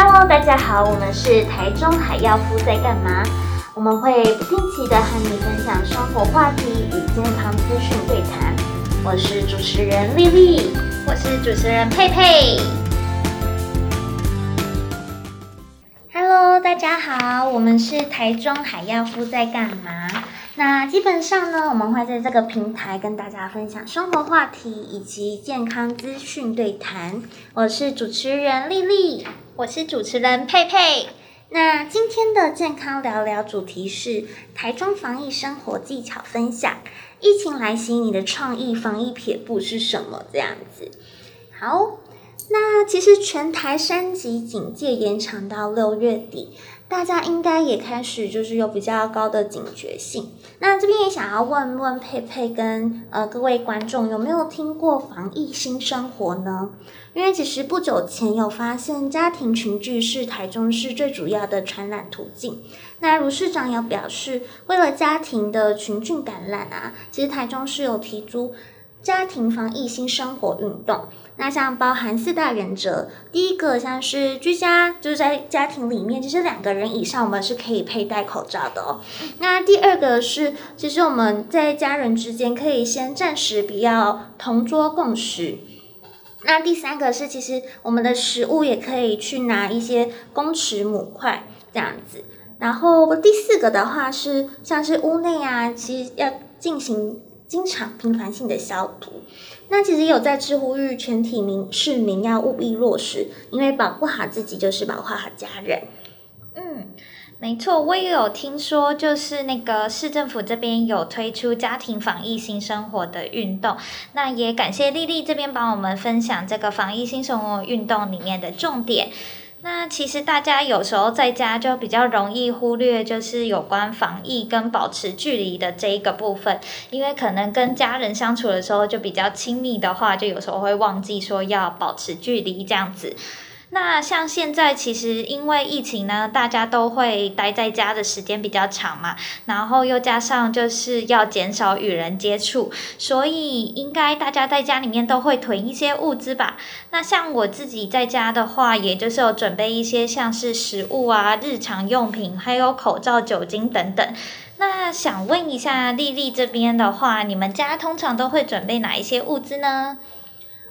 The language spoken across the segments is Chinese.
Hello，大家好，我们是台中海药夫在干嘛？我们会不定期的和你分享生活话题与健康资讯对谈。我是主持人丽丽，我是主持人佩佩。Hello，大家好，我们是台中海药夫在干嘛？那基本上呢，我们会在这个平台跟大家分享生活话题以及健康资讯对谈。我是主持人丽丽，我是主持人佩佩。那今天的健康聊聊主题是台中防疫生活技巧分享。疫情来袭，你的创意防疫撇步是什么？这样子。好，那其实全台三级警戒延长到六月底。大家应该也开始就是有比较高的警觉性。那这边也想要问问佩佩跟呃各位观众，有没有听过防疫新生活呢？因为其实不久前有发现家庭群聚是台中市最主要的传染途径。那卢市长有表示，为了家庭的群聚感染啊，其实台中市有提出家庭防疫新生活运动。那像包含四大原则，第一个像是居家，就是在家庭里面，其实两个人以上我们是可以佩戴口罩的哦。那第二个是，其实我们在家人之间可以先暂时不要同桌共食。那第三个是，其实我们的食物也可以去拿一些公尺母筷这样子。然后第四个的话是，像是屋内啊，其实要进行经常频繁性的消毒。那其实有在知呼吁全体民市民要务必落实，因为保护好自己就是保护好家人。嗯，没错，我也有听说，就是那个市政府这边有推出家庭防疫新生活的运动。那也感谢丽丽这边帮我们分享这个防疫新生活运动里面的重点。那其实大家有时候在家就比较容易忽略，就是有关防疫跟保持距离的这一个部分，因为可能跟家人相处的时候就比较亲密的话，就有时候会忘记说要保持距离这样子。那像现在其实因为疫情呢，大家都会待在家的时间比较长嘛，然后又加上就是要减少与人接触，所以应该大家在家里面都会囤一些物资吧。那像我自己在家的话，也就是有准备一些像是食物啊、日常用品，还有口罩、酒精等等。那想问一下丽丽这边的话，你们家通常都会准备哪一些物资呢？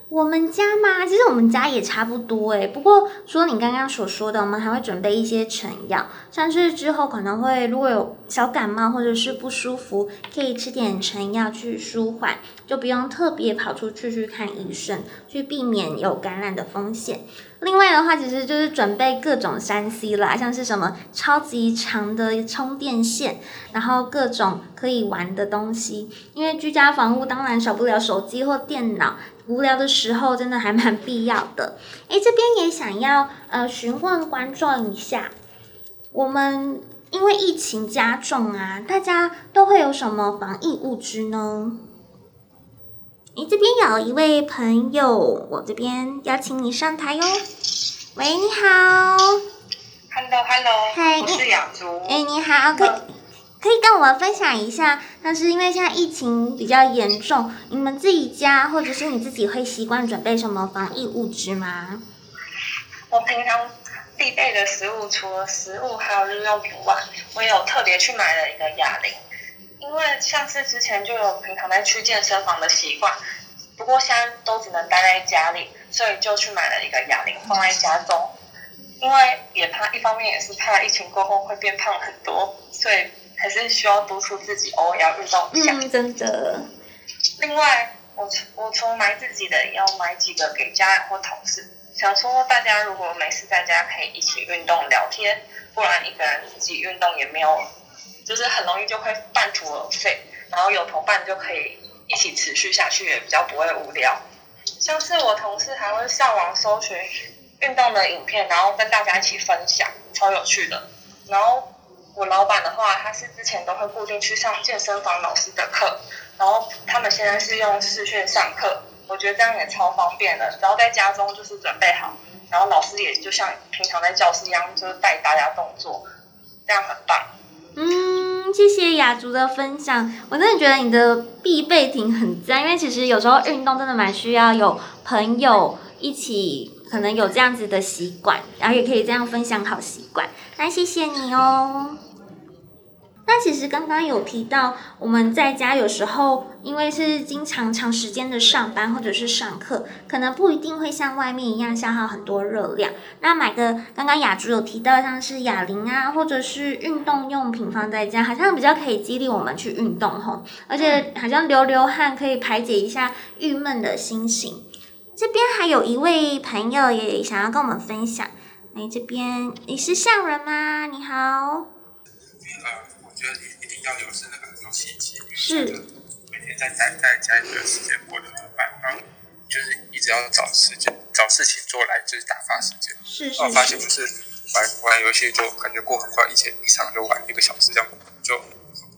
我们家嘛，其实我们家也差不多诶。不过，说你刚刚所说的，我们还会准备一些成药，像是之后可能会如果有小感冒或者是不舒服，可以吃点成药去舒缓，就不用特别跑出去去看医生，去避免有感染的风险。另外的话，其实就是准备各种三 C 啦，像是什么超级长的充电线，然后各种可以玩的东西，因为居家防护当然少不了手机或电脑。无聊的时候，真的还蛮必要的。诶，这边也想要呃询问观众一下，我们因为疫情加重啊，大家都会有什么防疫物资呢？诶，这边有一位朋友，我这边邀请你上台哟。喂，你好。Hello，Hello，嗨，我是雅竹。哎，你好，可以。可以跟我们分享一下，但是因为现在疫情比较严重，你们自己家或者是你自己会习惯准备什么防疫物资吗？我平常必备的食物，除了食物还有日用品外，我有特别去买了一个哑铃，因为像是之前就有平常在去健身房的习惯，不过现在都只能待在家里，所以就去买了一个哑铃放在家中，因为也怕一方面也是怕疫情过后会变胖很多，所以。还是需要督促自己偶尔要运动一下。嗯，真的。另外，我我除买自己的，也要买几个给家人或同事。想说大家如果没事在家，可以一起运动聊天，不然一个人自己运动也没有，就是很容易就会半途而废。然后有同伴就可以一起持续下去，也比较不会无聊。像是我同事还会上网搜寻运动的影片，然后跟大家一起分享，超有趣的。然后。我老板的话，他是之前都会固定去上健身房老师的课，然后他们现在是用视讯上课，我觉得这样也超方便的，只要在家中就是准备好，然后老师也就像平常在教室一样，就是带大家动作，这样很棒。嗯，谢谢雅竹的分享，我真的觉得你的必备品很赞，因为其实有时候运动真的蛮需要有朋友一起。可能有这样子的习惯，然后也可以这样分享好习惯。那谢谢你哦。那其实刚刚有提到，我们在家有时候因为是经常长时间的上班或者是上课，可能不一定会像外面一样消耗很多热量。那买个刚刚雅竹有提到，像是哑铃啊，或者是运动用品放在家，好像比较可以激励我们去运动吼，而且好像流流汗可以排解一下郁闷的心情。这边还有一位朋友也想要跟我们分享，哎，这边你是上人吗？你好。要有是那个游戏机，是每天在待在家里的时间过得很慢，然后就是一直要找时间找事情做来就是打发时间。是是。我发现就是玩玩游戏就感觉过很快，以前一场就玩一个小时这样，就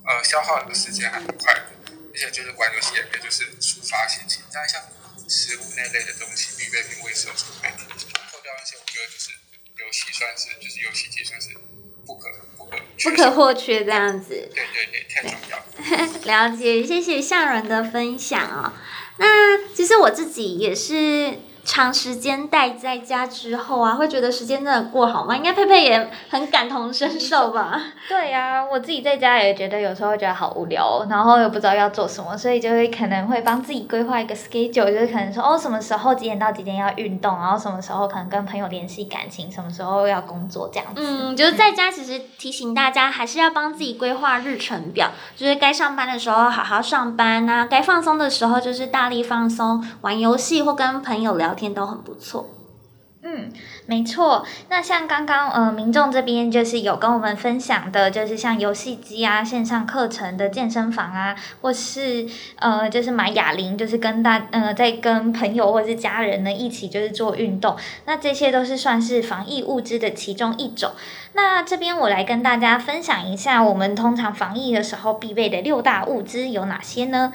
呃消耗的时间还很快，而且就是玩游戏也可以就是抒发心情。但像食物那类的东西，必备品我也是有准备的。扣掉那些，我觉得就是游戏算是就是游戏机算是不可。不可或缺这样子，对对对，太重要 了解，谢谢向荣的分享哦。那其实我自己也是。长时间待在家之后啊，会觉得时间真的过好吗？应该佩佩也很感同身受吧？对呀、啊，我自己在家也觉得有时候会觉得好无聊，然后又不知道要做什么，所以就会可能会帮自己规划一个 schedule，就是可能说哦，什么时候几点到几点要运动，然后什么时候可能跟朋友联系感情，什么时候要工作这样子。嗯，就是在家其实提醒大家还是要帮自己规划日程表，就是该上班的时候好好上班啊，该放松的时候就是大力放松，玩游戏或跟朋友聊天。都很不错，嗯，没错。那像刚刚呃，民众这边就是有跟我们分享的，就是像游戏机啊、线上课程的健身房啊，或是呃，就是买哑铃，就是跟大呃，在跟朋友或是家人呢一起就是做运动。那这些都是算是防疫物资的其中一种。那这边我来跟大家分享一下，我们通常防疫的时候必备的六大物资有哪些呢？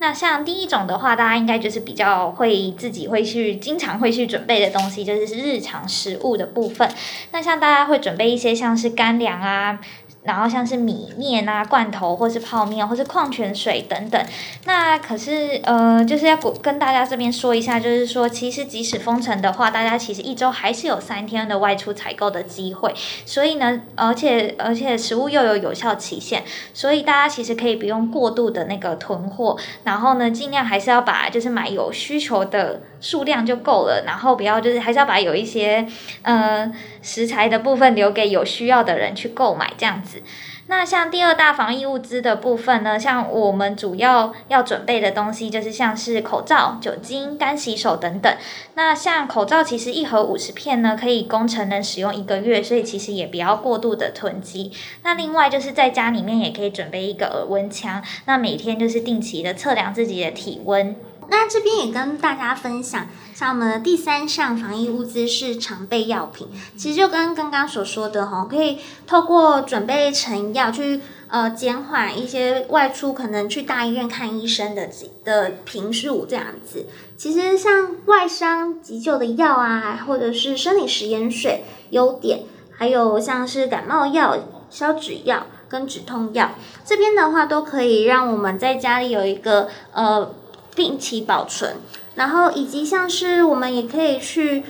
那像第一种的话，大家应该就是比较会自己会去经常会去准备的东西，就是日常食物的部分。那像大家会准备一些像是干粮啊。然后像是米面啊、罐头，或是泡面，或是矿泉水等等。那可是呃，就是要跟大家这边说一下，就是说，其实即使封城的话，大家其实一周还是有三天的外出采购的机会。所以呢，而且而且食物又有有效期限，所以大家其实可以不用过度的那个囤货。然后呢，尽量还是要把就是买有需求的数量就够了。然后不要就是还是要把有一些呃食材的部分留给有需要的人去购买这样子。那像第二大防疫物资的部分呢，像我们主要要准备的东西就是像是口罩、酒精、干洗手等等。那像口罩其实一盒五十片呢，可以供成人使用一个月，所以其实也不要过度的囤积。那另外就是在家里面也可以准备一个耳温枪，那每天就是定期的测量自己的体温。那这边也跟大家分享，像我们的第三项防疫物资是常备药品，其实就跟刚刚所说的哈，可以透过准备成药去呃减缓一些外出可能去大医院看医生的的频数这样子。其实像外伤急救的药啊，或者是生理食盐水、优点，还有像是感冒药、消脂药跟止痛药，这边的话都可以让我们在家里有一个呃。定期保存，然后以及像是我们也可以去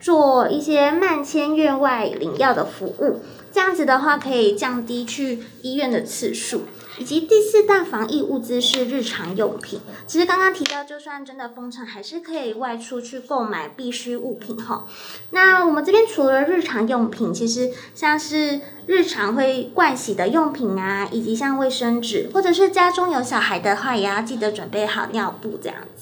做一些慢迁院外领药的服务，这样子的话可以降低去医院的次数。以及第四大防疫物资是日常用品。其实刚刚提到，就算真的封城，还是可以外出去购买必需物品哈。那我们这边除了日常用品，其实像是日常会盥洗的用品啊，以及像卫生纸，或者是家中有小孩的话，也要记得准备好尿布这样子。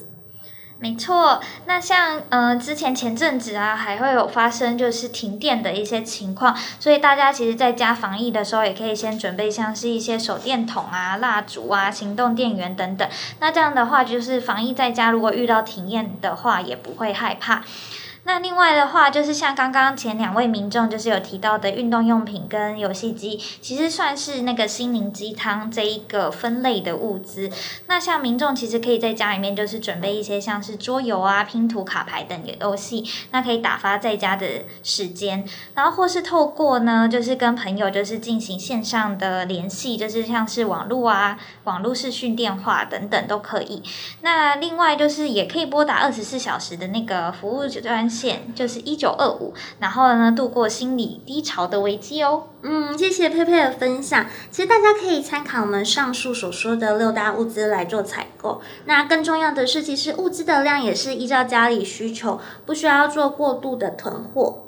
没错，那像呃之前前阵子啊，还会有发生就是停电的一些情况，所以大家其实在家防疫的时候，也可以先准备像是一些手电筒啊、蜡烛啊、行动电源等等。那这样的话，就是防疫在家如果遇到停电的话，也不会害怕。那另外的话，就是像刚刚前两位民众就是有提到的运动用品跟游戏机，其实算是那个心灵鸡汤这一个分类的物资。那像民众其实可以在家里面就是准备一些像是桌游啊、拼图、卡牌等游戏，那可以打发在家的时间。然后或是透过呢，就是跟朋友就是进行线上的联系，就是像是网络啊、网络视讯电话等等都可以。那另外就是也可以拨打二十四小时的那个服务专线。就是一九二五，然后呢度过心理低潮的危机哦。嗯，谢谢佩佩的分享。其实大家可以参考我们上述所说的六大物资来做采购。那更重要的是，其实物资的量也是依照家里需求，不需要做过度的囤货。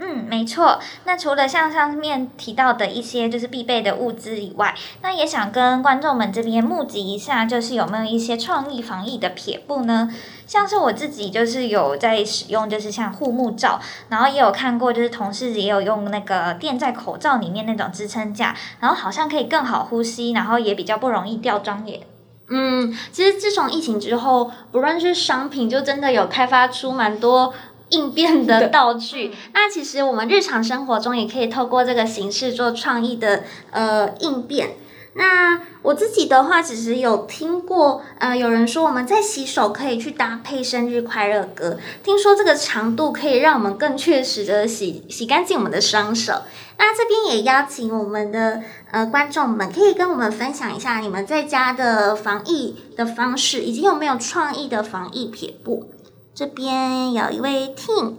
嗯，没错。那除了像上面提到的一些就是必备的物资以外，那也想跟观众们这边募集一下，就是有没有一些创意防疫的撇步呢？像是我自己就是有在使用，就是像护目罩，然后也有看过，就是同事也有用那个垫在口罩里面那种支撑架，然后好像可以更好呼吸，然后也比较不容易掉妆也。嗯，其实自从疫情之后，不论是商品，就真的有开发出蛮多。应变的道具，那其实我们日常生活中也可以透过这个形式做创意的呃应变。那我自己的话，其实有听过呃有人说我们在洗手可以去搭配生日快乐歌，听说这个长度可以让我们更确实的洗洗干净我们的双手。那这边也邀请我们的呃观众们，可以跟我们分享一下你们在家的防疫的方式，以及有没有创意的防疫撇步。这边有一位 Tim，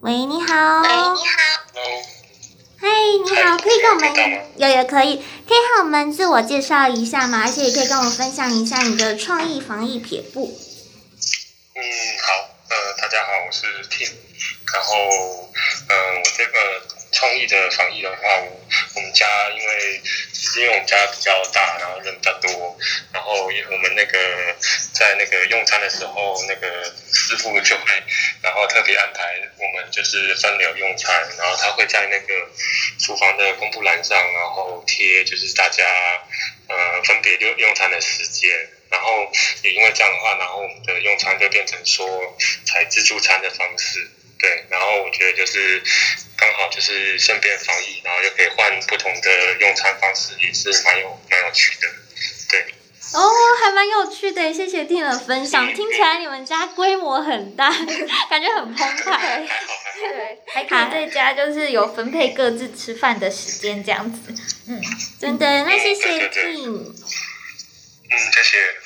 喂，你好。喂，你好。嗨，你好，可以跟我们有有可以，可以和我们自我介绍一下吗？而且也可以跟我们分享一下你的创意防疫撇步。嗯，好，呃，大家好，我是 Tim，然后，呃，我这个。创意的防疫的话，我们家因为因为我们家比较大，然后人比较多，然后我们那个在那个用餐的时候，那个师傅就会然后特别安排我们就是分流用餐，然后他会在那个厨房的公布栏上，然后贴就是大家呃分别用用餐的时间，然后也因为这样的话，然后我们的用餐就变成说采自助餐的方式。对，然后我觉得就是刚好就是顺便防疫，然后又可以换不同的用餐方式，也是蛮有蛮有趣的。对，哦，还蛮有趣的，谢谢 Tim 的分享。听起来你们家规模很大，感觉很澎湃。对，还可以在家就是有分配各自吃饭的时间这样子。嗯，真的，那谢谢 Tim。嗯，谢谢。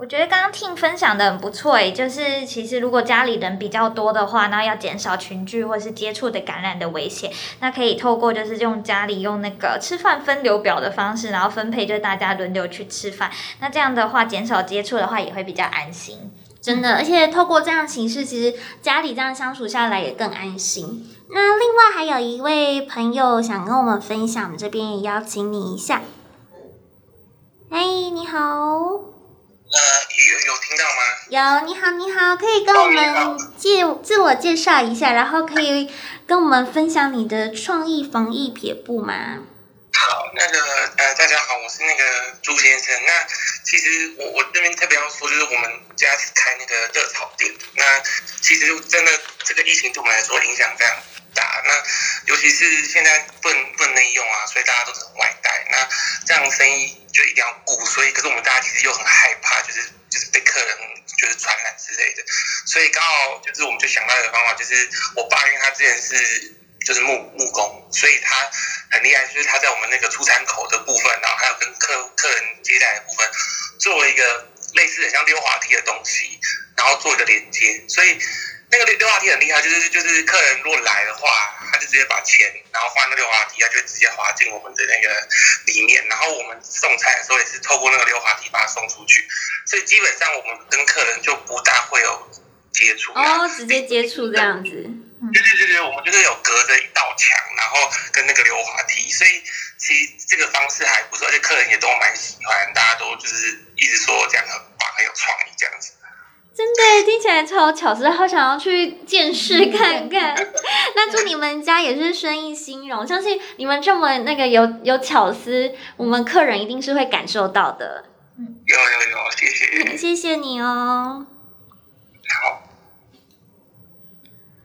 我觉得刚刚 Tim 分享的很不错诶，就是其实如果家里人比较多的话，那要减少群聚或是接触的感染的危险，那可以透过就是用家里用那个吃饭分流表的方式，然后分配就大家轮流去吃饭，那这样的话减少接触的话也会比较安心，真的，而且透过这样形式，其实家里这样相处下来也更安心。那另外还有一位朋友想跟我们分享，我们这边也邀请你一下。嗨，你好。呃，有有听到吗？有，你好，你好，可以跟我们介自我介绍一下，然后可以跟我们分享你的创意防疫撇步吗？好，那个呃，大家好，我是那个朱先生。那其实我我这边特别要说，就是我们家是开那个热炒店。那其实真的这个疫情对我们来说影响非常大。那尤其是现在不能不能内用啊，所以大家都只能外带。那这样生意。就一定要顾，所以可是我们大家其实又很害怕，就是就是被客人就是传染之类的，所以刚好就是我们就想到一个方法，就是我爸因为他之前是就是木木工，所以他很厉害，就是他在我们那个出餐口的部分，然后还有跟客客人接待的部分，做了一个类似很像溜滑梯的东西，然后做一个连接，所以。那个溜溜滑梯很厉害，就是就是客人如果来的话，他就直接把钱，然后放那溜滑梯，他就直接滑进我们的那个里面。然后我们送菜的时候也是透过那个溜滑梯把它送出去，所以基本上我们跟客人就不大会有接触。哦，直接接触这样子。对对对对，我们就是有隔着一道墙，然后跟那个溜滑梯，所以其实这个方式还不错，而且客人也都蛮喜欢，大家都就是一直说这样很棒，很有创意这样子。真的听起来超巧思，好想要去见识看看。那祝你们家也是生意兴隆，相信你们这么那个有有巧思，我们客人一定是会感受到的。嗯，有有有，谢谢，谢谢你哦。好。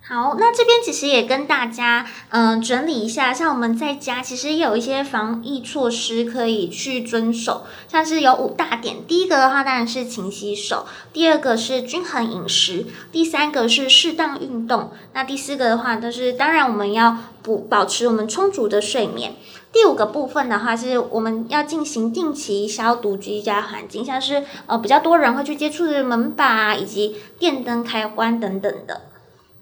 好，那这边其实也跟大家嗯、整理一下，像我们在家其实也有一些防疫措施可以去遵守，像是有五大点。第一个的话当然是勤洗手，第二个是均衡饮食，第三个是适当运动，那第四个的话就是当然我们要补保持我们充足的睡眠。第五个部分的话，是我们要进行定期消毒居家环境，像是呃比较多人会去接触的门把以及电灯开关等等的。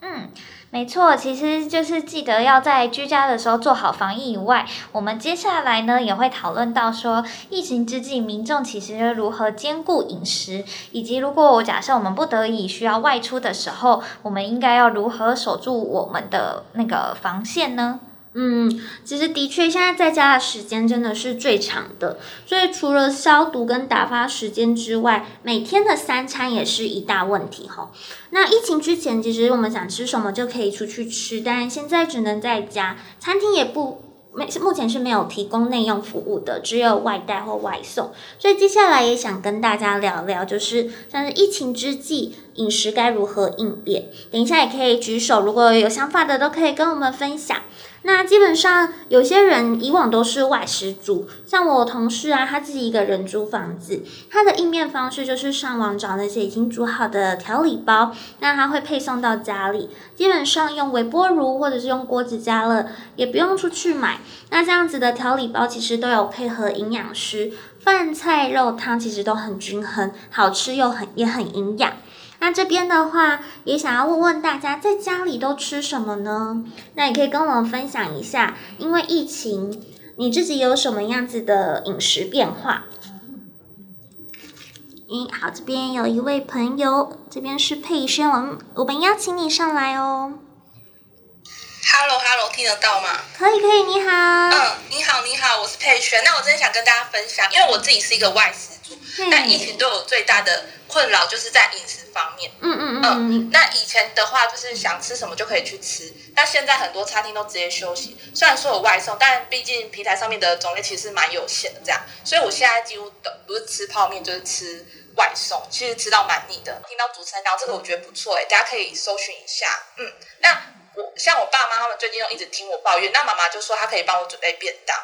嗯。没错，其实就是记得要在居家的时候做好防疫以外，我们接下来呢也会讨论到说，疫情之际民众其实如何兼顾饮食，以及如果我假设我们不得已需要外出的时候，我们应该要如何守住我们的那个防线呢？嗯，其实的确，现在在家的时间真的是最长的，所以除了消毒跟打发时间之外，每天的三餐也是一大问题哈。那疫情之前，其实我们想吃什么就可以出去吃，但现在只能在家，餐厅也不没目前是没有提供内用服务的，只有外带或外送。所以接下来也想跟大家聊聊，就是像是疫情之际，饮食该如何应变。等一下也可以举手，如果有想法的都可以跟我们分享。那基本上，有些人以往都是外食族，像我同事啊，他自己一个人租房子，他的应变方式就是上网找那些已经煮好的调理包，那他会配送到家里，基本上用微波炉或者是用锅子加热，也不用出去买。那这样子的调理包其实都有配合营养师，饭菜肉汤其实都很均衡，好吃又很也很营养。那这边的话，也想要问问大家，在家里都吃什么呢？那也可以跟我们分享一下，因为疫情，你自己有什么样子的饮食变化？嗯，好，这边有一位朋友，这边是佩轩，我们我们邀请你上来哦。Hello，Hello，听得到吗？可以，可以，你好。嗯，你好，你好，我是佩璇。那我真的想跟大家分享，因为我自己是一个外食族，但疫情对我最大的困扰就是在饮食方面。嗯嗯嗯，嗯。那以前的话，就是想吃什么就可以去吃。那现在很多餐厅都直接休息，虽然说有外送，但毕竟平台上面的种类其实蛮有限的。这样，所以我现在几乎都不是吃泡面，就是吃外送。其实吃到蛮腻的。听到主持人讲这个，我觉得不错哎，大家可以搜寻一下。嗯，那我像我爸妈他们最近都一直听我抱怨，那妈妈就说她可以帮我准备便当。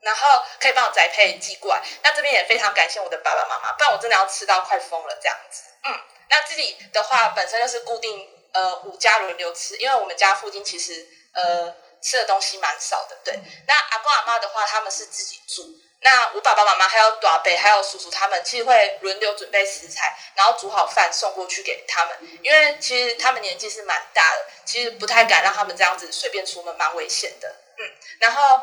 然后可以帮我宅配寄过来，那这边也非常感谢我的爸爸妈妈，不然我真的要吃到快疯了这样子。嗯，那自己的话本身就是固定呃五家轮流吃，因为我们家附近其实呃吃的东西蛮少的。对，那阿公阿妈的话他们是自己住，那我爸爸妈妈还有大伯还有叔叔他们其实会轮流准备食材，然后煮好饭送过去给他们，因为其实他们年纪是蛮大的，其实不太敢让他们这样子随便出门，蛮危险的。嗯，然后。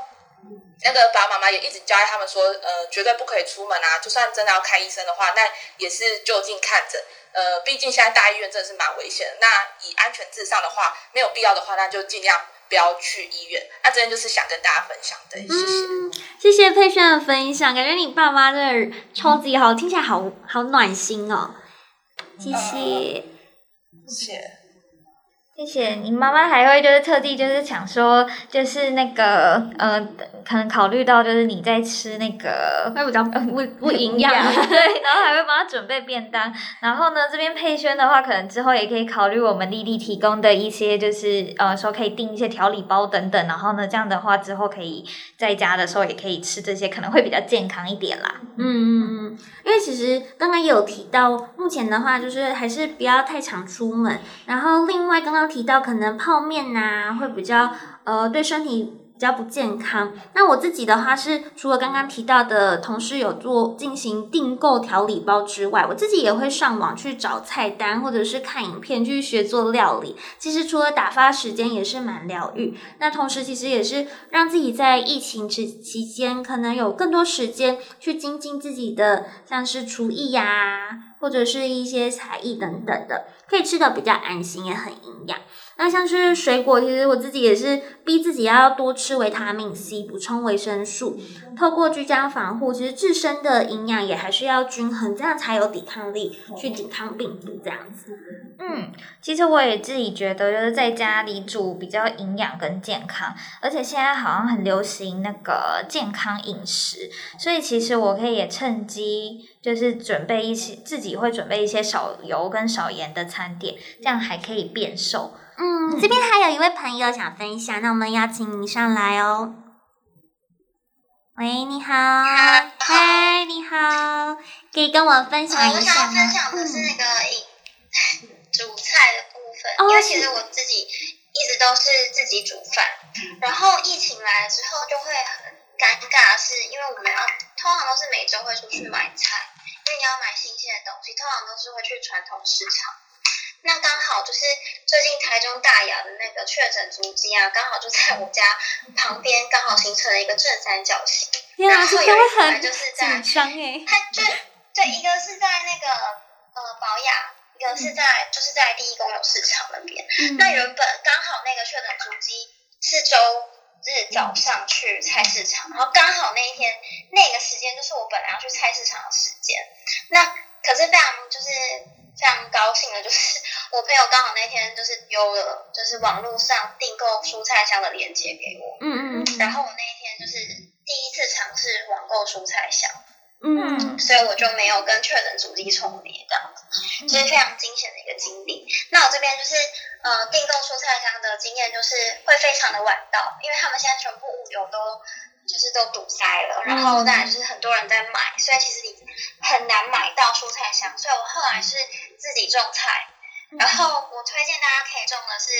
那个爸爸妈妈也一直教他们说，呃，绝对不可以出门啊！就算真的要看医生的话，那也是就近看诊。呃，毕竟现在大医院真的是蛮危险的。那以安全至上的话，没有必要的话，那就尽量不要去医院。那这边就是想跟大家分享的，谢谢。嗯，谢谢佩轩的分享，感觉你爸妈真的超级好，听起来好好暖心哦。谢谢，嗯，谢谢。谢谢你妈妈还会就是特地就是想说就是那个呃可能考虑到就是你在吃那个会比较不不营养对，然后还会帮他准备便当，然后呢这边佩轩的话可能之后也可以考虑我们丽丽提供的一些就是呃说可以订一些调理包等等，然后呢这样的话之后可以在家的时候也可以吃这些，可能会比较健康一点啦。嗯嗯嗯，因为其实刚刚也有提到，目前的话就是还是不要太常出门，然后另外刚刚。提到可能泡面呐、啊，会比较呃对身体比较不健康。那我自己的话是，除了刚刚提到的同事有做进行订购调理包之外，我自己也会上网去找菜单，或者是看影片去学做料理。其实除了打发时间，也是蛮疗愈。那同时其实也是让自己在疫情期期间，可能有更多时间去精进自己的，像是厨艺呀、或者是一些才艺等等的。可以吃的比较安心，也很营养。那像是水果，其实我自己也是逼自己要多吃维他命 C，补充维生素。透过居家防护，其实自身的营养也还是要均衡，这样才有抵抗力去抵抗病毒这样子。嗯，其实我也自己觉得，就是在家里煮比较营养跟健康，而且现在好像很流行那个健康饮食，所以其实我可以也趁机。就是准备一些自己会准备一些少油跟少盐的餐点，这样还可以变瘦。嗯，这边还有一位朋友想分享，那我们邀请你上来哦。喂，你好，嗨，你好，可以跟我分享一下吗？我想分享的是那个煮菜的部分，嗯、因为其实我自己一直都是自己煮饭，然后疫情来了之后就会很。尴尬的是，因为我们要通常都是每周会出去买菜，因为你要买新鲜的东西，通常都是会去传统市场。那刚好就是最近台中大雅的那个确诊足迹啊，刚好就在我家旁边，刚好形成了一个正三角形。然后有一块就是在，它就对，一个是在那个呃宝雅，一个是在就是在第一公有市场那边。嗯、那原本刚好那个确诊足迹是周日早上去菜市场，然后刚好那一天那个时间就是我本来要去菜市场的时间。那可是非常就是。非常高兴的就是，我朋友刚好那天就是丢了，就是网络上订购蔬菜箱的链接给我。嗯嗯。然后我那一天就是第一次尝试网购蔬菜箱。嗯。所以我就没有跟确诊主机重叠这样子，所以非常惊险的一个经历。那我这边就是呃订购蔬菜箱的经验就是会非常的晚到，因为他们现在全部物流都。就是都堵塞了，然后当然就是很多人在买，所以其实你很难买到蔬菜箱。所以我后来是自己种菜，然后我推荐大家可以种的是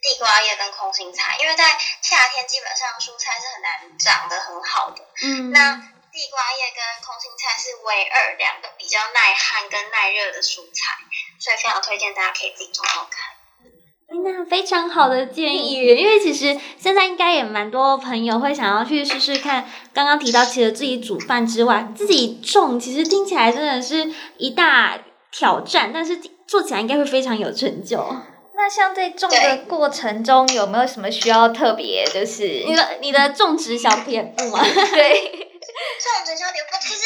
地瓜叶跟空心菜，因为在夏天基本上蔬菜是很难长得很好的。嗯，那地瓜叶跟空心菜是唯二两个比较耐旱跟耐热的蔬菜，所以非常推荐大家可以自己种种看。那非常好的建议，因为其实现在应该也蛮多朋友会想要去试试看。刚刚提到，其实自己煮饭之外，自己种，其实听起来真的是一大挑战，但是做起来应该会非常有成就。那像在种的过程中，有没有什么需要特别？就是你的你的种植小撇步吗？对，种植小撇步，其实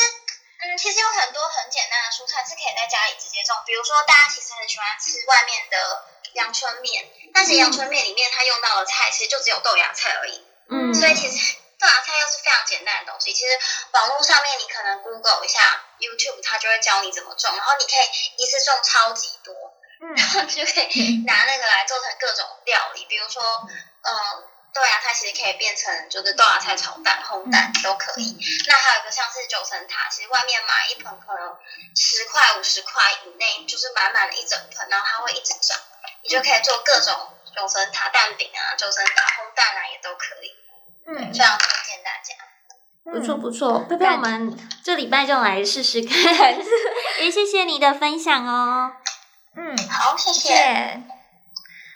嗯，其实有很多很简单的蔬菜是可以在家里直接种，比如说大家其实很喜欢吃外面的。阳春面，但是阳春面里面它用到的菜其实就只有豆芽菜而已。嗯，所以其实豆芽菜又是非常简单的东西。其实网络上面你可能 Google 一下 YouTube，它就会教你怎么种，然后你可以一次种超级多，然 后就可以拿那个来做成各种料理，比如说，嗯、呃，豆芽菜其实可以变成就是豆芽菜炒蛋、烘蛋都可以。那还有一个像是九层塔，其实外面买一盆可能十块、五十块以内，就是满满的一整盆，然后它会一直长。你就可以做各种九层塔蛋饼啊，九层塔烘蛋啊，也都可以。嗯，非常推荐大家。不错不错，佩佩，我们这礼拜就来试试看。也谢谢你的分享哦。嗯，好，谢谢。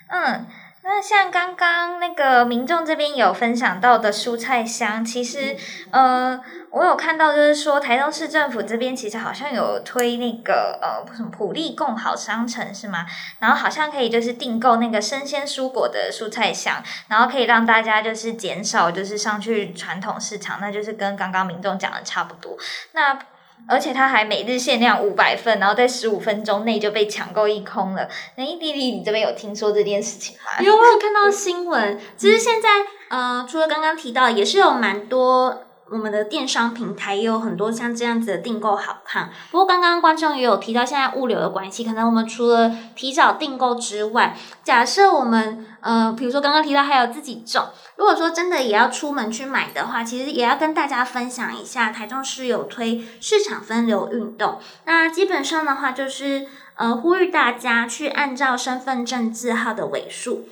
嗯。那像刚刚那个民众这边有分享到的蔬菜箱，其实呃，我有看到，就是说台中市政府这边其实好像有推那个呃什么普利共好商城是吗？然后好像可以就是订购那个生鲜蔬果的蔬菜箱，然后可以让大家就是减少就是上去传统市场，那就是跟刚刚民众讲的差不多。那而且它还每日限量五百份，然后在十五分钟内就被抢购一空了。那伊丽丽，你这边有听说这件事情吗？有，我有看到新闻。其实现在，呃，除了刚刚提到，也是有蛮多。我们的电商平台也有很多像这样子的订购好看，不过刚刚观众也有提到，现在物流的关系，可能我们除了提早订购之外，假设我们呃，比如说刚刚提到还有自己种，如果说真的也要出门去买的话，其实也要跟大家分享一下，台中市有推市场分流运动，那基本上的话就是呃，呼吁大家去按照身份证字号的尾数。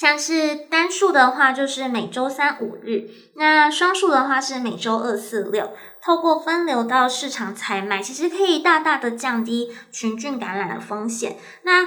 像是单数的话，就是每周三五日；那双数的话是每周二四六。透过分流到市场采买，其实可以大大的降低群聚感染的风险。那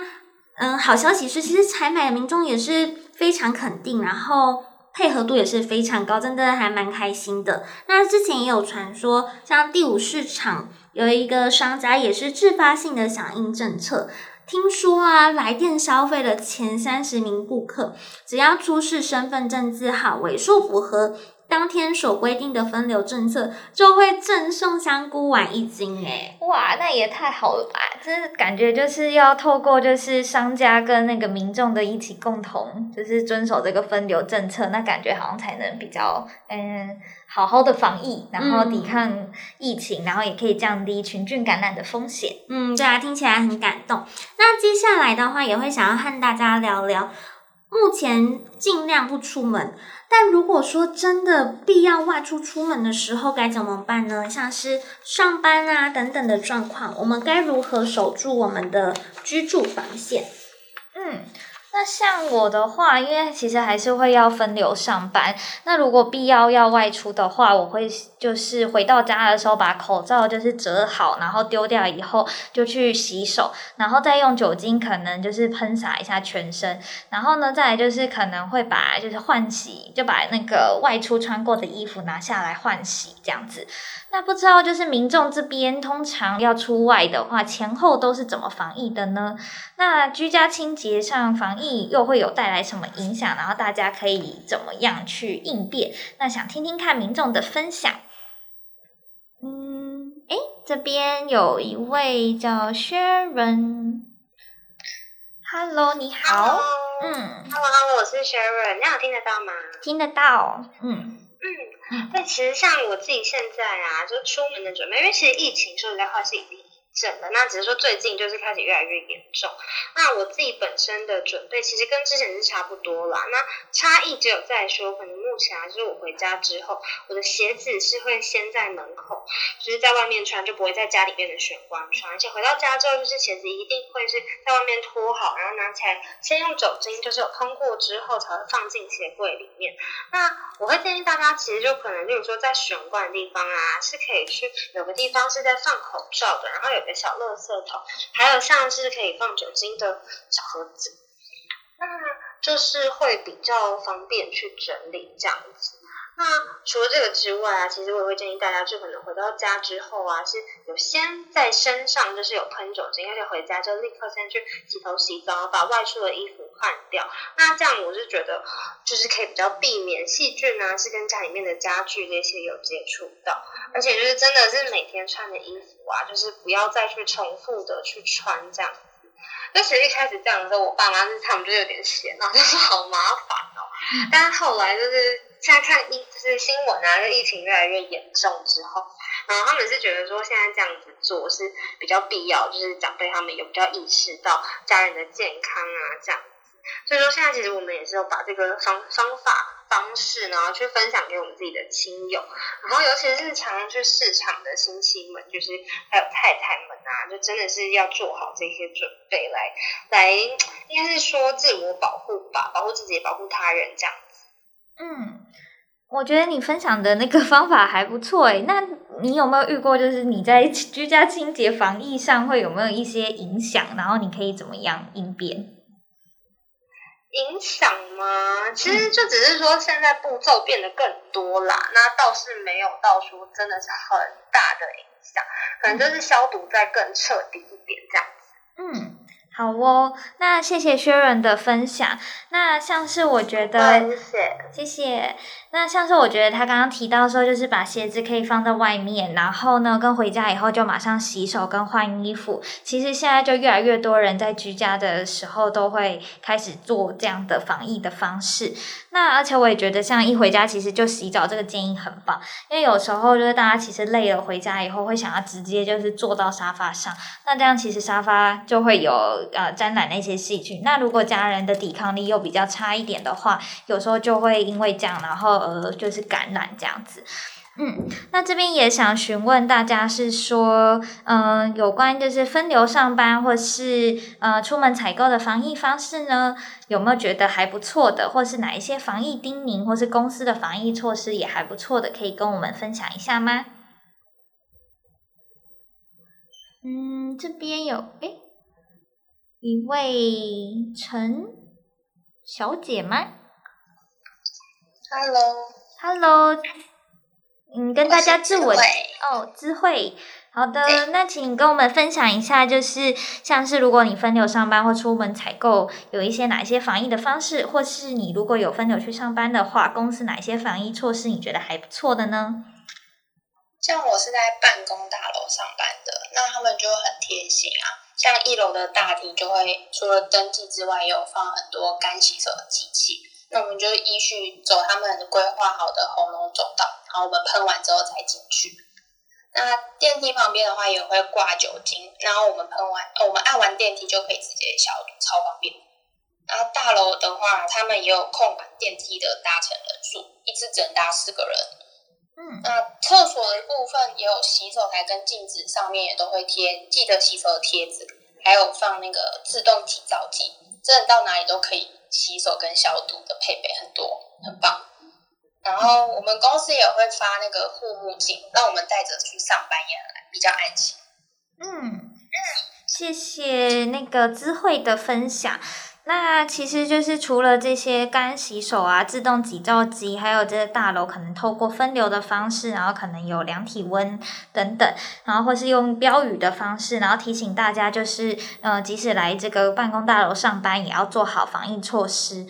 嗯，好消息是，其实采买的民众也是非常肯定，然后配合度也是非常高，真的还蛮开心的。那之前也有传说，像第五市场有一个商家也是自发性的响应政策。听说啊，来电消费的前三十名顾客，只要出示身份证字号尾数符合当天所规定的分流政策，就会赠送香菇丸一斤诶！哇，那也太好了吧！这感觉就是要透过就是商家跟那个民众的一起共同，就是遵守这个分流政策，那感觉好像才能比较嗯。好好的防疫，然后抵抗疫情，嗯、然后也可以降低群聚感染的风险。嗯，对啊，听起来很感动。那接下来的话，也会想要和大家聊聊，目前尽量不出门，但如果说真的必要外出出门的时候，该怎么办呢？像是上班啊等等的状况，我们该如何守住我们的居住防线？嗯。那像我的话，因为其实还是会要分流上班。那如果必要要外出的话，我会就是回到家的时候把口罩就是折好，然后丢掉以后就去洗手，然后再用酒精可能就是喷洒一下全身。然后呢，再来就是可能会把就是换洗，就把那个外出穿过的衣服拿下来换洗这样子。那不知道就是民众这边通常要出外的话，前后都是怎么防疫的呢？那居家清洁上防疫又会有带来什么影响？然后大家可以怎么样去应变？那想听听看民众的分享。嗯，哎，这边有一位叫 Sharon，Hello，你好，Hello. 嗯，Hello，Hello，我是 Sharon，你好，听得到吗？听得到，嗯。嗯，但其实像我自己现在啊，就出门的准备，因为其实疫情说实在话是已经。整的，那只是说最近就是开始越来越严重。那我自己本身的准备其实跟之前是差不多啦。那差异只有在说，可能目前啊，就是我回家之后，我的鞋子是会先在门口，就是在外面穿，就不会在家里面的玄关穿。而且回到家之后，就是鞋子一定会是在外面脱好，然后拿起来先用酒精，就是有喷过之后才会放进鞋柜里面。那我会建议大家，其实就可能，例如说在玄关的地方啊，是可以去有个地方是在放口罩的，然后有。个小垃圾桶，还有像是可以放酒精的小盒子，那就是会比较方便去整理这样子。那除了这个之外啊，其实我也会建议大家，就可能回到家之后啊，是有先在身上就是有喷酒精，而且回家就立刻先去洗头洗澡，把外出的衣服换掉。那这样我是觉得，就是可以比较避免细菌啊，是跟家里面的家具这些有接触到，而且就是真的是每天穿的衣服啊，就是不要再去重复的去穿这样子。那其实一开始这样的时候，我爸妈是他们就有点嫌啊，就是好麻烦哦。但是后来就是。现在看疫就是新闻啊，就疫情越来越严重之后，然后他们是觉得说现在这样子做是比较必要，就是长辈他们有比较意识到家人的健康啊这样子，所以说现在其实我们也是有把这个方方法方式，呢去分享给我们自己的亲友，然后尤其是日常去市场的亲戚们，就是还有太太们啊，就真的是要做好这些准备来来，应该是说自我保护吧，保护自己保护他人这样子，嗯。我觉得你分享的那个 方法还不错诶，那你有没有遇过，就是你在居家清洁防疫上会有没有一些影响？然后你可以怎么样应变？影响吗？其实就只是说现在步骤变得更多啦，嗯、那倒是没有到说真的是很大的影响，可能就是消毒再更彻底一点这样子。嗯。好哦，那谢谢 Sharon 的分享。那像是我觉得，谢谢，谢谢。那像是我觉得他刚刚提到说，就是把鞋子可以放在外面，然后呢，跟回家以后就马上洗手跟换衣服。其实现在就越来越多人在居家的时候都会开始做这样的防疫的方式。那而且我也觉得，像一回家其实就洗澡这个建议很棒，因为有时候就是大家其实累了回家以后会想要直接就是坐到沙发上，那这样其实沙发就会有。呃，沾染那些细菌。那如果家人的抵抗力又比较差一点的话，有时候就会因为这样，然后呃，就是感染这样子。嗯，那这边也想询问大家，是说，嗯、有关就是分流上班或是呃出门采购的防疫方式呢，有没有觉得还不错的，或是哪一些防疫叮咛，或是公司的防疫措施也还不错的，可以跟我们分享一下吗？嗯，这边有，诶。一位陈小姐吗？Hello，Hello，嗯，跟大家自我哦，智慧，好的，那请跟我们分享一下，就是像是如果你分流上班或出门采购，有一些哪一些防疫的方式，或是你如果有分流去上班的话，公司哪一些防疫措施你觉得还不错的呢？像我是在办公大楼上班的，那他们就很贴心啊。像一楼的大厅就会除了登记之外，也有放很多干洗手的机器。那我们就依序走他们规划好的红龙走道，然后我们喷完之后才进去。那电梯旁边的话也会挂酒精，然后我们喷完，我们按完电梯就可以直接消毒，超方便。然后大楼的话，他们也有控管电梯的搭乘人数，一次只能搭四个人。嗯，那厕所的部分也有洗手台跟镜子上面也都会贴记得洗手的贴纸，还有放那个自动体皂机。真的到哪里都可以洗手跟消毒的配备很多，很棒。然后我们公司也会发那个护目镜，让我们戴着去上班也比较安心。嗯嗯，谢谢那个知慧的分享。那其实就是除了这些干洗手啊、自动挤皂机，还有这个大楼可能透过分流的方式，然后可能有量体温等等，然后或是用标语的方式，然后提醒大家，就是呃，即使来这个办公大楼上班，也要做好防疫措施。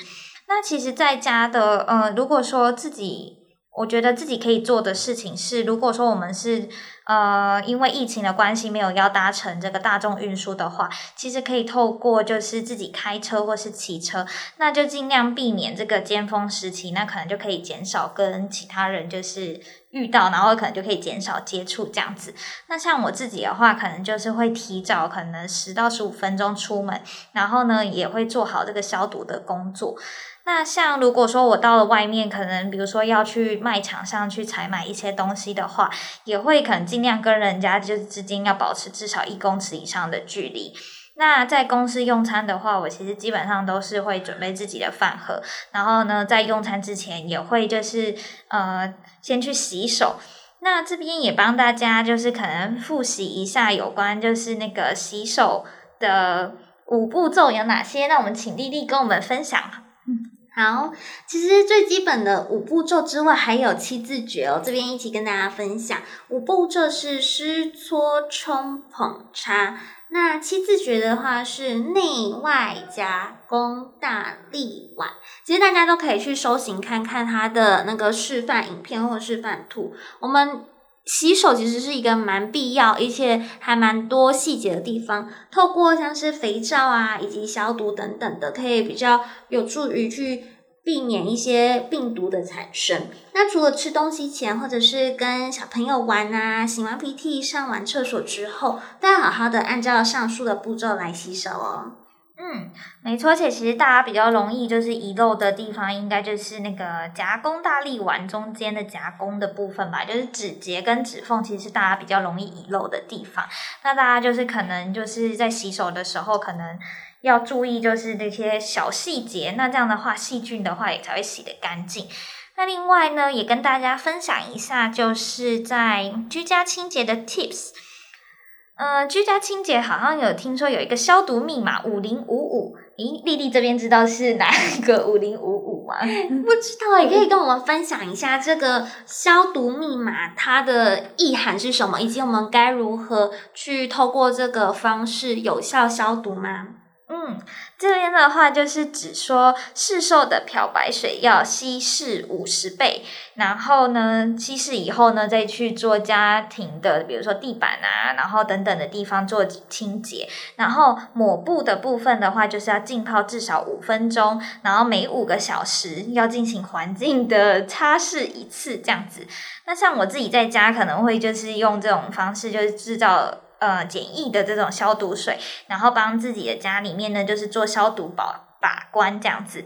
那其实在家的呃，如果说自己，我觉得自己可以做的事情是，如果说我们是。呃，因为疫情的关系，没有要搭乘这个大众运输的话，其实可以透过就是自己开车或是骑车，那就尽量避免这个尖峰时期，那可能就可以减少跟其他人就是遇到，然后可能就可以减少接触这样子。那像我自己的话，可能就是会提早可能十到十五分钟出门，然后呢也会做好这个消毒的工作。那像如果说我到了外面，可能比如说要去卖场上去采买一些东西的话，也会可能尽量跟人家就是之间要保持至少一公尺以上的距离。那在公司用餐的话，我其实基本上都是会准备自己的饭盒，然后呢，在用餐之前也会就是呃先去洗手。那这边也帮大家就是可能复习一下有关就是那个洗手的五步骤有哪些？那我们请丽丽跟我们分享。好，其实最基本的五步骤之外，还有七字诀哦。这边一起跟大家分享，五步骤是湿搓冲捧擦。那七字诀的话是内外夹弓大立腕。其实大家都可以去搜寻看看它的那个示范影片或示范图。我们洗手其实是一个蛮必要，而且还蛮多细节的地方。透过像是肥皂啊，以及消毒等等的，可以比较有助于去避免一些病毒的产生。那除了吃东西前，或者是跟小朋友玩啊，擤完鼻涕、上完厕所之后，都要好好的按照上述的步骤来洗手哦。嗯，没错，而且其实大家比较容易就是遗漏的地方，应该就是那个夹弓大力丸中间的夹弓的部分吧，就是指节跟指缝，其实是大家比较容易遗漏的地方。那大家就是可能就是在洗手的时候，可能要注意就是这些小细节，那这样的话细菌的话也才会洗得干净。那另外呢，也跟大家分享一下，就是在居家清洁的 tips。呃，居家清洁好像有听说有一个消毒密码五零五五，咦，丽丽这边知道是哪一个五零五五吗？不知道，也可以跟我们分享一下这个消毒密码它的意涵是什么，以及我们该如何去透过这个方式有效消毒吗？嗯，这边的话就是指说，市售的漂白水要稀释五十倍，然后呢，稀释以后呢，再去做家庭的，比如说地板啊，然后等等的地方做清洁。然后抹布的部分的话，就是要浸泡至少五分钟，然后每五个小时要进行环境的擦拭一次，这样子。那像我自己在家可能会就是用这种方式，就是制造。呃，简易的这种消毒水，然后帮自己的家里面呢，就是做消毒保把关这样子。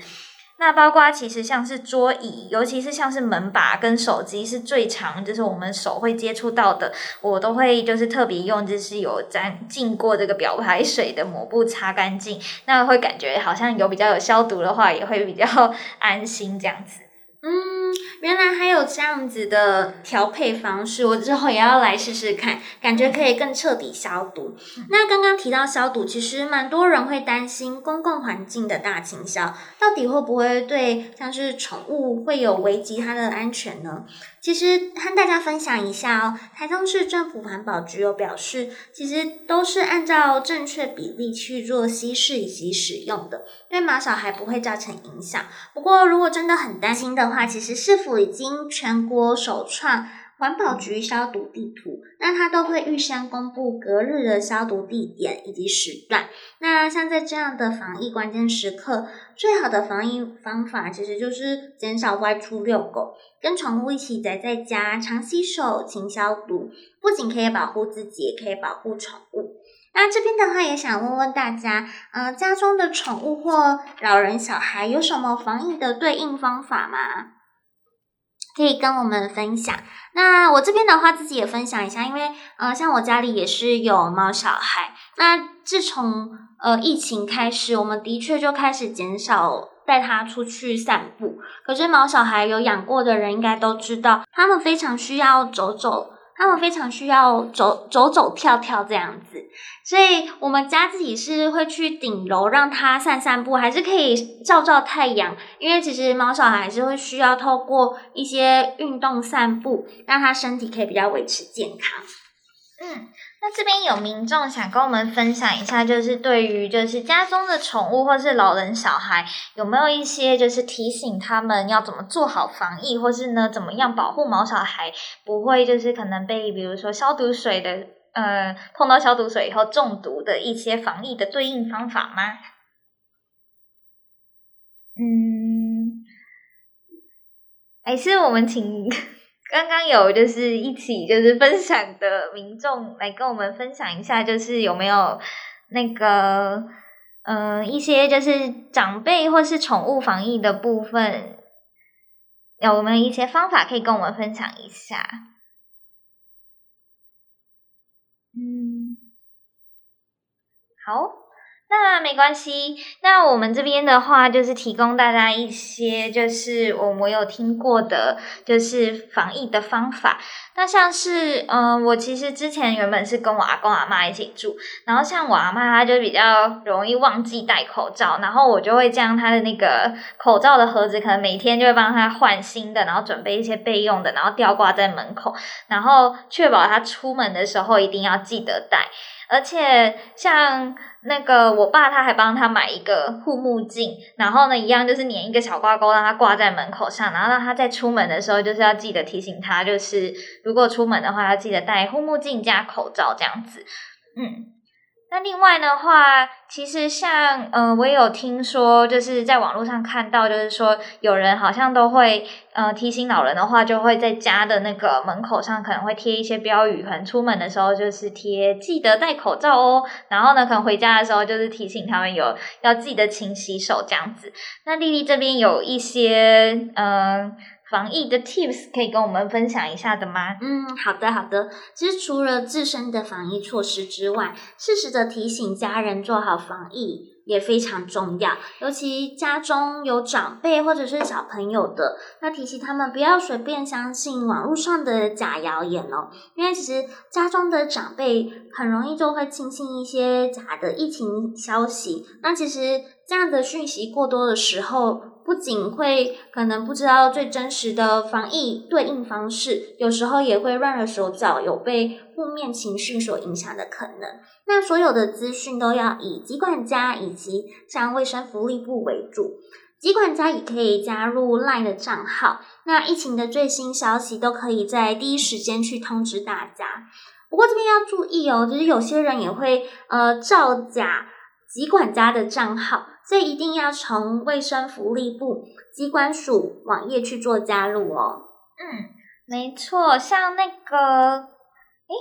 那包括其实像是桌椅，尤其是像是门把跟手机是最常，就是我们手会接触到的，我都会就是特别用，就是有沾浸过这个漂白水的抹布擦干净，那会感觉好像有比较有消毒的话，也会比较 安心这样子。嗯，原来还有这样子的调配方式，我之后也要来试试看，感觉可以更彻底消毒。那刚刚提到消毒，其实蛮多人会担心公共环境的大清消，到底会不会对像是宠物会有危及它的安全呢？其实和大家分享一下哦，台中市政府环保局有表示，其实都是按照正确比例去做稀释以及使用的，对马小孩不会造成影响。不过，如果真的很担心的话，其实市府已经全国首创环保局消毒地图，那它都会预先公布隔日的消毒地点以及时段。那像在这样的防疫关键时刻，最好的防疫方法其实就是减少外出遛狗，跟宠物一起宅在家，常洗手、勤消毒，不仅可以保护自己，也可以保护宠物。那这边的话，也想问问大家，呃，家中的宠物或老人、小孩有什么防疫的对应方法吗？可以跟我们分享。那我这边的话，自己也分享一下，因为呃，像我家里也是有猫小孩。那自从呃疫情开始，我们的确就开始减少带它出去散步。可是猫小孩有养过的人应该都知道，他们非常需要走走。他们非常需要走走走跳跳这样子，所以我们家自己是会去顶楼让它散散步，还是可以照照太阳。因为其实猫小孩还是会需要透过一些运动散步，让它身体可以比较维持健康。嗯。那这边有民众想跟我们分享一下，就是对于就是家中的宠物或是老人小孩，有没有一些就是提醒他们要怎么做好防疫，或是呢怎么样保护毛小孩不会就是可能被比如说消毒水的呃碰到消毒水以后中毒的一些防疫的对应方法吗？嗯，还 是我们请。刚刚有就是一起就是分享的民众来跟我们分享一下，就是有没有那个嗯、一些就是长辈或是宠物防疫的部分，有没有一些方法可以跟我们分享一下？嗯，好。那没关系，那我们这边的话就是提供大家一些，就是我我有听过的，就是防疫的方法。那像是，嗯、我其实之前原本是跟我阿公阿妈一起住，然后像我阿妈她就比较容易忘记戴口罩，然后我就会将她的那个口罩的盒子，可能每天就会帮她换新的，然后准备一些备用的，然后吊挂在门口，然后确保她出门的时候一定要记得戴。而且像那个我爸他还帮他买一个护目镜，然后呢，一样就是粘一个小挂钩，让他挂在门口上，然后让他在出门的时候就是要记得提醒他，就是如果出门的话要记得戴护目镜加口罩这样子，嗯。那另外的话，其实像，嗯、呃，我也有听说，就是在网络上看到，就是说有人好像都会，呃，提醒老人的话，就会在家的那个门口上可能会贴一些标语，可能出门的时候就是贴记得戴口罩哦，然后呢，可能回家的时候就是提醒他们有要记得勤洗手这样子。那丽丽这边有一些，嗯、防疫的 tips 可以跟我们分享一下的吗？嗯，好的，好的。其实除了自身的防疫措施之外，适时的提醒家人做好防疫也非常重要。尤其家中有长辈或者是小朋友的，那提醒他们不要随便相信网络上的假谣言哦。因为其实家中的长辈很容易就会轻信一些假的疫情消息。那其实这样的讯息过多的时候，不仅会可能不知道最真实的防疫对应方式，有时候也会乱了手脚，有被负面情绪所影响的可能。那所有的资讯都要以疾管家以及像卫生福利部为主，疾管家也可以加入 LINE 的账号，那疫情的最新消息都可以在第一时间去通知大家。不过这边要注意哦，就是有些人也会呃造假疾管家的账号。所以一定要从卫生福利部机关署网页去做加入哦。嗯，没错，像那个，诶，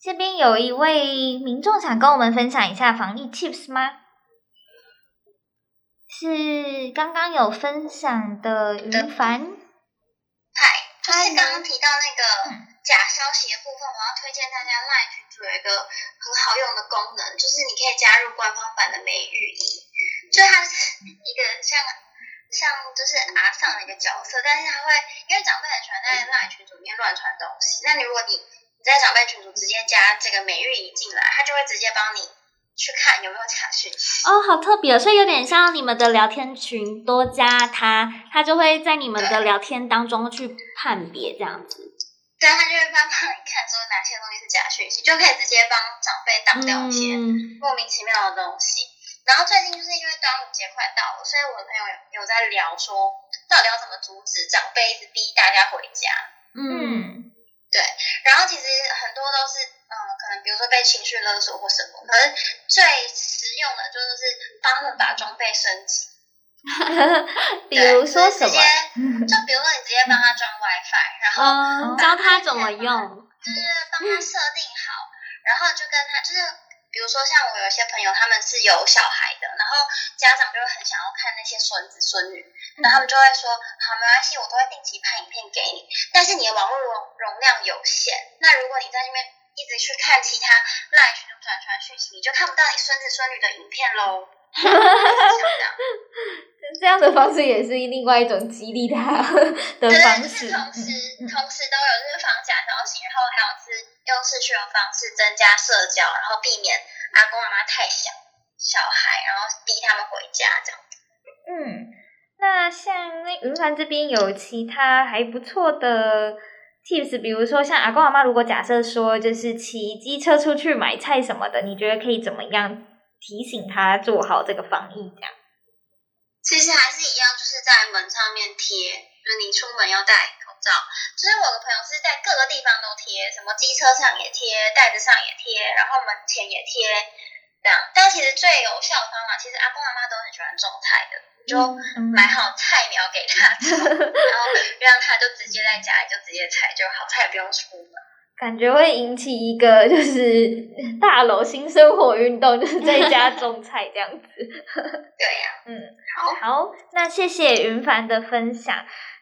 这边有一位民众想跟我们分享一下防疫 tips 吗？是刚刚有分享的云凡。嗨，就是刚刚提到那个假消息的部分，我要推荐大家 LINE 群组有一个很好用的功能，就是你可以加入官方版的美玉姨。就他是一个像像就是阿桑的一个角色，但是他会因为长辈很喜欢在 LINE 群组里面乱传东西，那你如果你你在长辈群组直接加这个美玉一进来，他就会直接帮你去看有没有假讯息。哦，好特别，所以有点像你们的聊天群多加他，他就会在你们的聊天当中去判别这样子。对，他就会帮帮你看说哪些东西是假讯息，就可以直接帮长辈挡掉一些莫名其妙的东西。嗯然后最近就是因为端午节快到了，所以我的朋友有在聊说，到底要怎么阻止长辈一直逼大家回家。嗯，对。然后其实很多都是，嗯，可能比如说被情绪勒索或什么，可是最实用的就是是帮他们把装备升级。比如说什么？就、直接就比如说你直接帮他装 WiFi，然后教他怎么用，就是帮他设定好，然后就跟他就是。比如说，像我有一些朋友，他们是有小孩的，然后家长就会很想要看那些孙子孙女，那他们就会说，好，没关系，我都会定期拍影片给你，但是你的网络容容量有限，那如果你在那边一直去看其他赖群转传讯息，你就看不到你孙子孙女的影片喽。这样的方式也是另外一种激励他的方式。对，就是同时、嗯、同时都有就是防假消息，然后还有是用视讯的方式增加社交，然后避免阿公阿妈太小小孩，然后逼他们回家这样子。嗯，那像那云帆这边有其他还不错的 tips，比如说像阿公阿妈如果假设说就是骑机车出去买菜什么的，你觉得可以怎么样？提醒他做好这个防疫，这样。其实还是一样，就是在门上面贴，就是你出门要戴口罩。其实我的朋友是在各个地方都贴，什么机车上也贴，袋子上也贴，然后门前也贴，这样。但其实最有效的方法，其实阿公阿妈都很喜欢种菜的，你就买好菜苗给他种，然后让他就直接在家里就直接采就好，他也不用出门。感觉会引起一个就是 大楼新生活运动，就是在家种菜这样子。对呀、啊，嗯，好，那谢谢云凡的分享。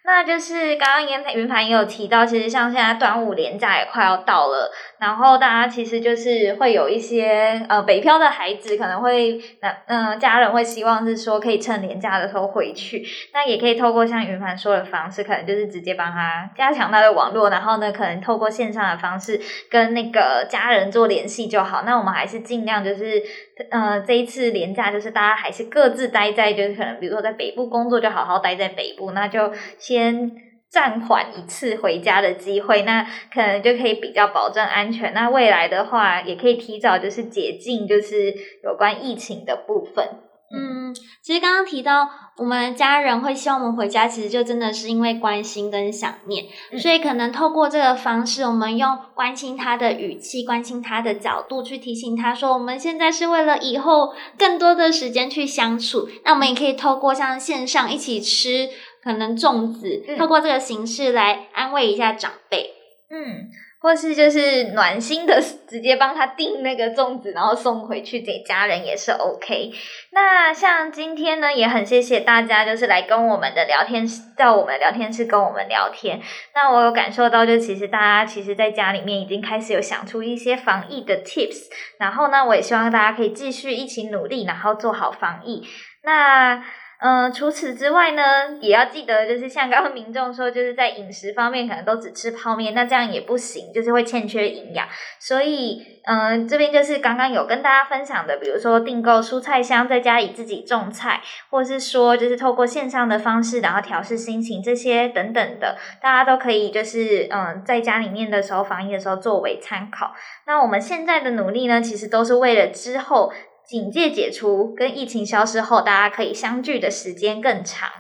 那就是刚刚云云帆也有提到，其实像现在端午连假也快要到了，然后大家其实就是会有一些呃北漂的孩子可能会那嗯、家人会希望是说可以趁连假的时候回去，那也可以透过像云帆说的方式，可能就是直接帮他加强他的网络，然后呢可能透过线上的方式跟那个家人做联系就好。那我们还是尽量就是呃这一次连假就是大家还是各自待在就是可能比如说在北部工作就好好待在北部，那就。先暂缓一次回家的机会，那可能就可以比较保证安全。那未来的话，也可以提早就是解禁，就是有关疫情的部分。嗯，其实刚刚提到我们家人会希望我们回家，其实就真的是因为关心跟想念，嗯、所以可能透过这个方式，我们用关心他的语气、关心他的角度去提醒他说，我们现在是为了以后更多的时间去相处。那我们也可以透过像线上一起吃。可能粽子，透过这个形式来安慰一下长辈，嗯，或是就是暖心的 直接帮他订那个粽子，然后送回去给家人也是 OK。那像今天呢，也很谢谢大家，就是来跟我们的聊天室，在我们的聊天室跟我们聊天。那我有感受到，就其实大家其实在家里面已经开始有想出一些防疫的 tips，然后呢，我也希望大家可以继续一起努力，然后做好防疫。那。嗯、除此之外呢，也要记得，就是像刚刚民众说，就是在饮食方面可能都只吃泡面，那这样也不行，就是会欠缺营养。所以，嗯、呃，这边就是刚刚有跟大家分享的，比如说订购蔬菜箱，在家里自己种菜，或是说就是透过线上的方式，然后调试心情这些等等的，大家都可以就是嗯、在家里面的时候防疫的时候作为参考。那我们现在的努力呢，其实都是为了之后。警戒解除跟疫情消失后，大家可以相聚的时间更长。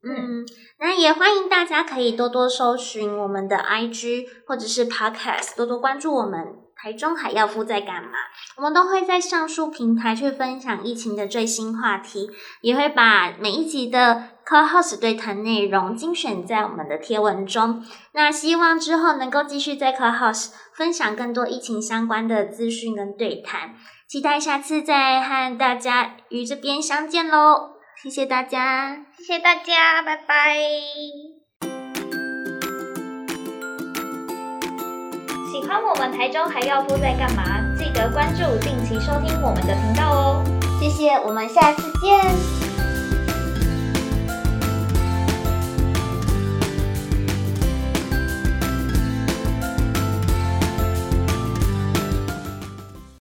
嗯，那也欢迎大家可以多多搜寻我们的 IG 或者是 Podcast，多多关注我们台中海药夫在干嘛。我们都会在上述平台去分享疫情的最新话题，也会把每一集的 Clubhouse 对谈内容精选在我们的贴文中。那希望之后能够继续在 Clubhouse 分享更多疫情相关的资讯跟对谈。期待下次再和大家于这边相见喽！谢谢大家，谢谢大家，拜拜。喜欢我们台中还要夫在干嘛？记得关注，定期收听我们的频道哦。谢谢，我们下次见。